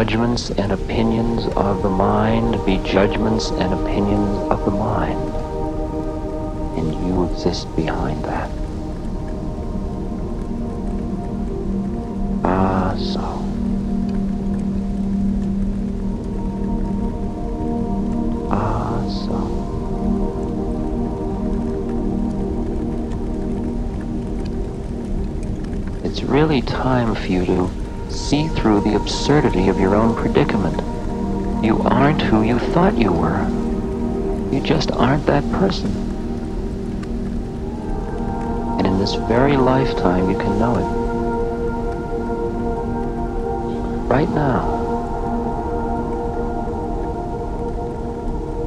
judgments and opinions of the mind be judgments and opinions of the mind. And you exist behind that. Ah, so. Ah, so. It's really time for you to see through the absurdity of your own predicament. You aren't who you thought you were. You just aren't that person. And in this very lifetime, you can know it. Right now.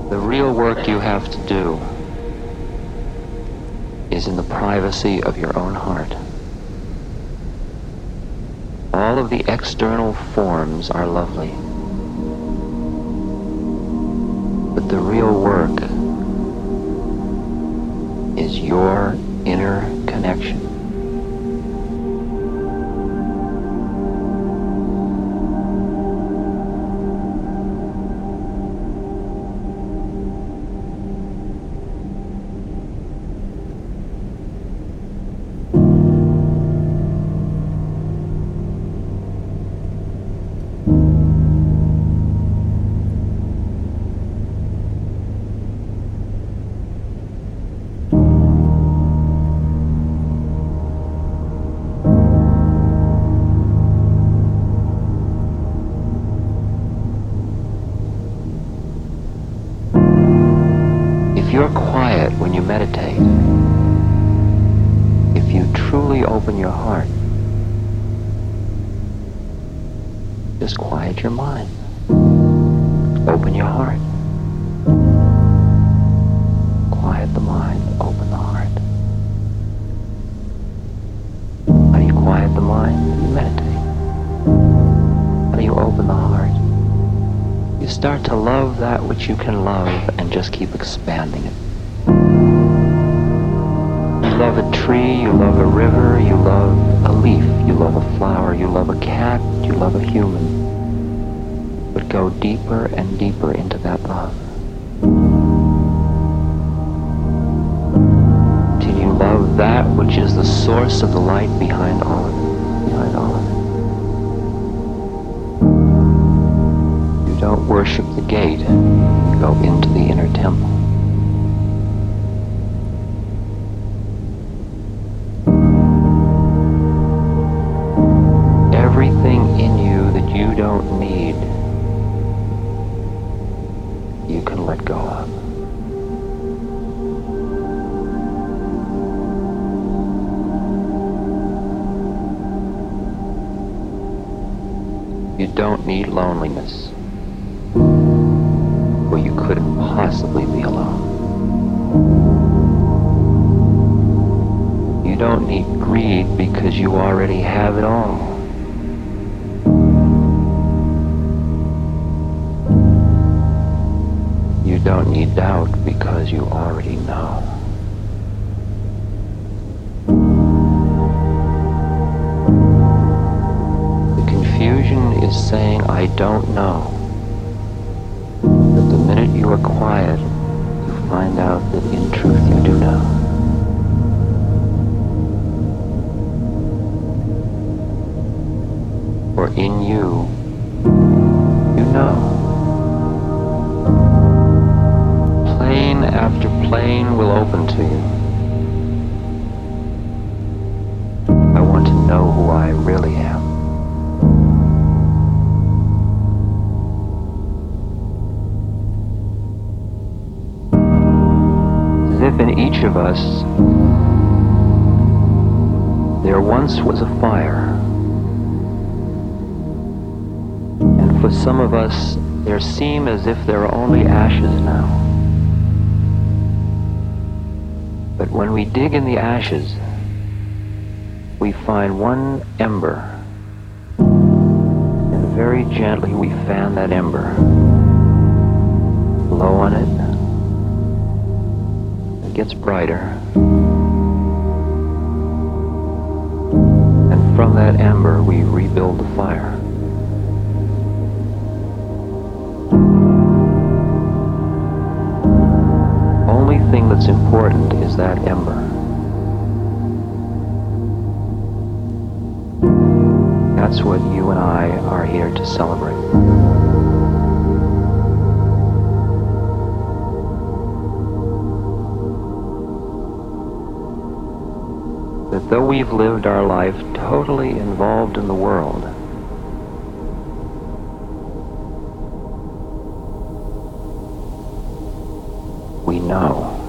The real work you have to do is in the privacy of your own heart. All of the external forms are lovely. But the real work is your that which you can love and just keep expanding it. You love a tree, you love a river, you love a leaf, you love a flower, you love a cat, you love a human. But go deeper and deeper into that love. Till you love that which is the source of the light behind all of it. Worship the gate, you go into the inner temple. Everything in you that you don't need, you can let go of. You don't need loneliness. Is saying, I don't know. But the minute you are quiet, you find out that in truth you do know. For in you, you know. Plane after plane will open to you. I want to know who I really am. If in each of us there once was a fire. And for some of us, there seem as if there are only ashes now. But when we dig in the ashes, we find one ember. And very gently we fan that ember. Blow on it gets brighter. And from that ember we rebuild the fire. Only thing that's important is that ember. That's what you and I are here to celebrate. Though we've lived our life totally involved in the world, we know.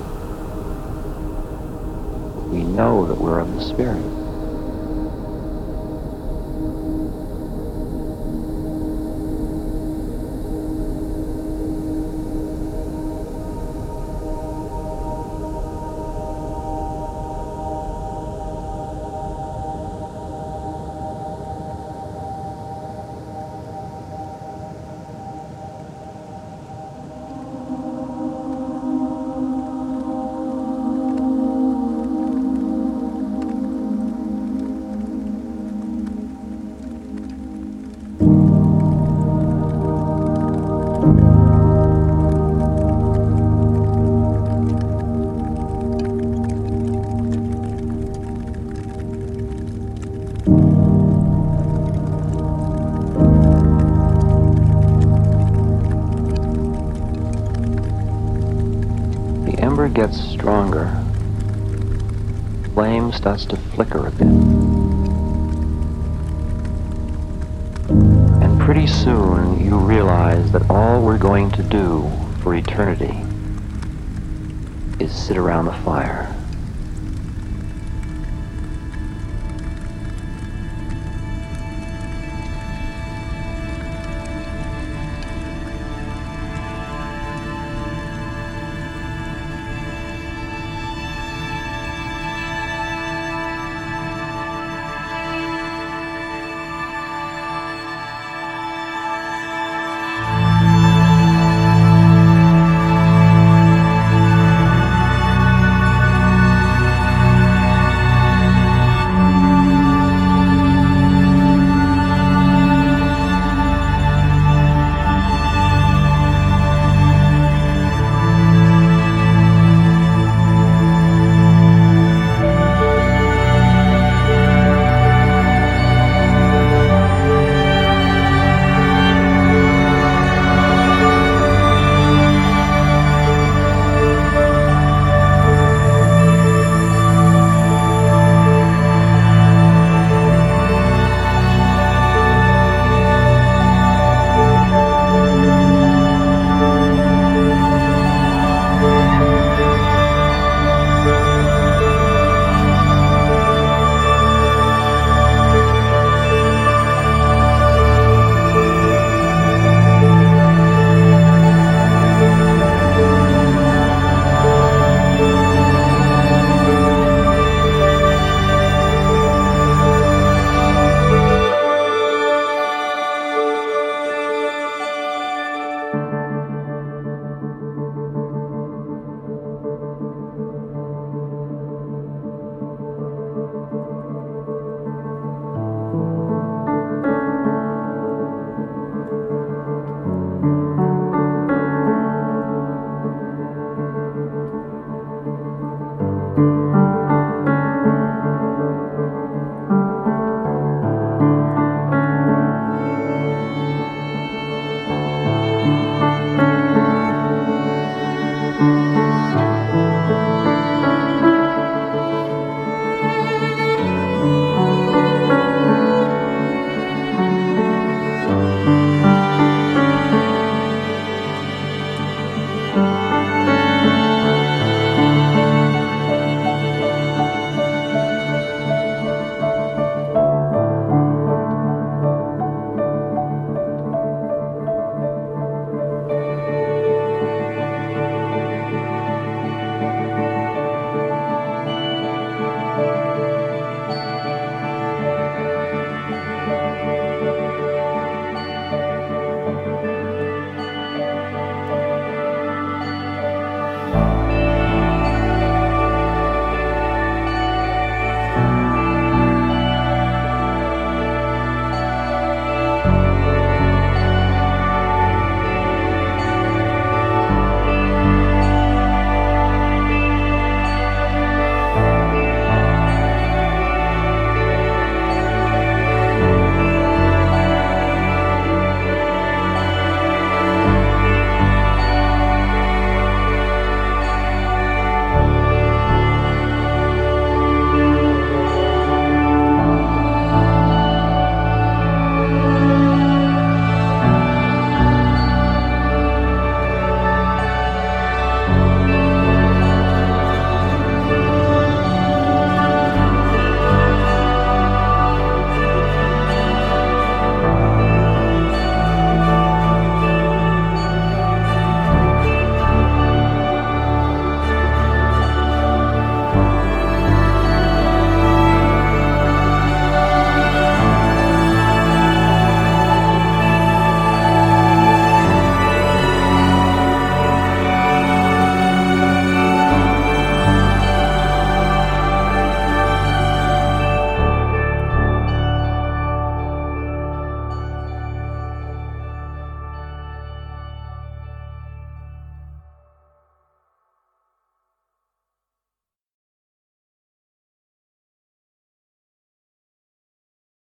We know that we're of the Spirit. Starts to flicker a bit. And pretty soon you realize that all we're going to do for eternity is sit around the fire.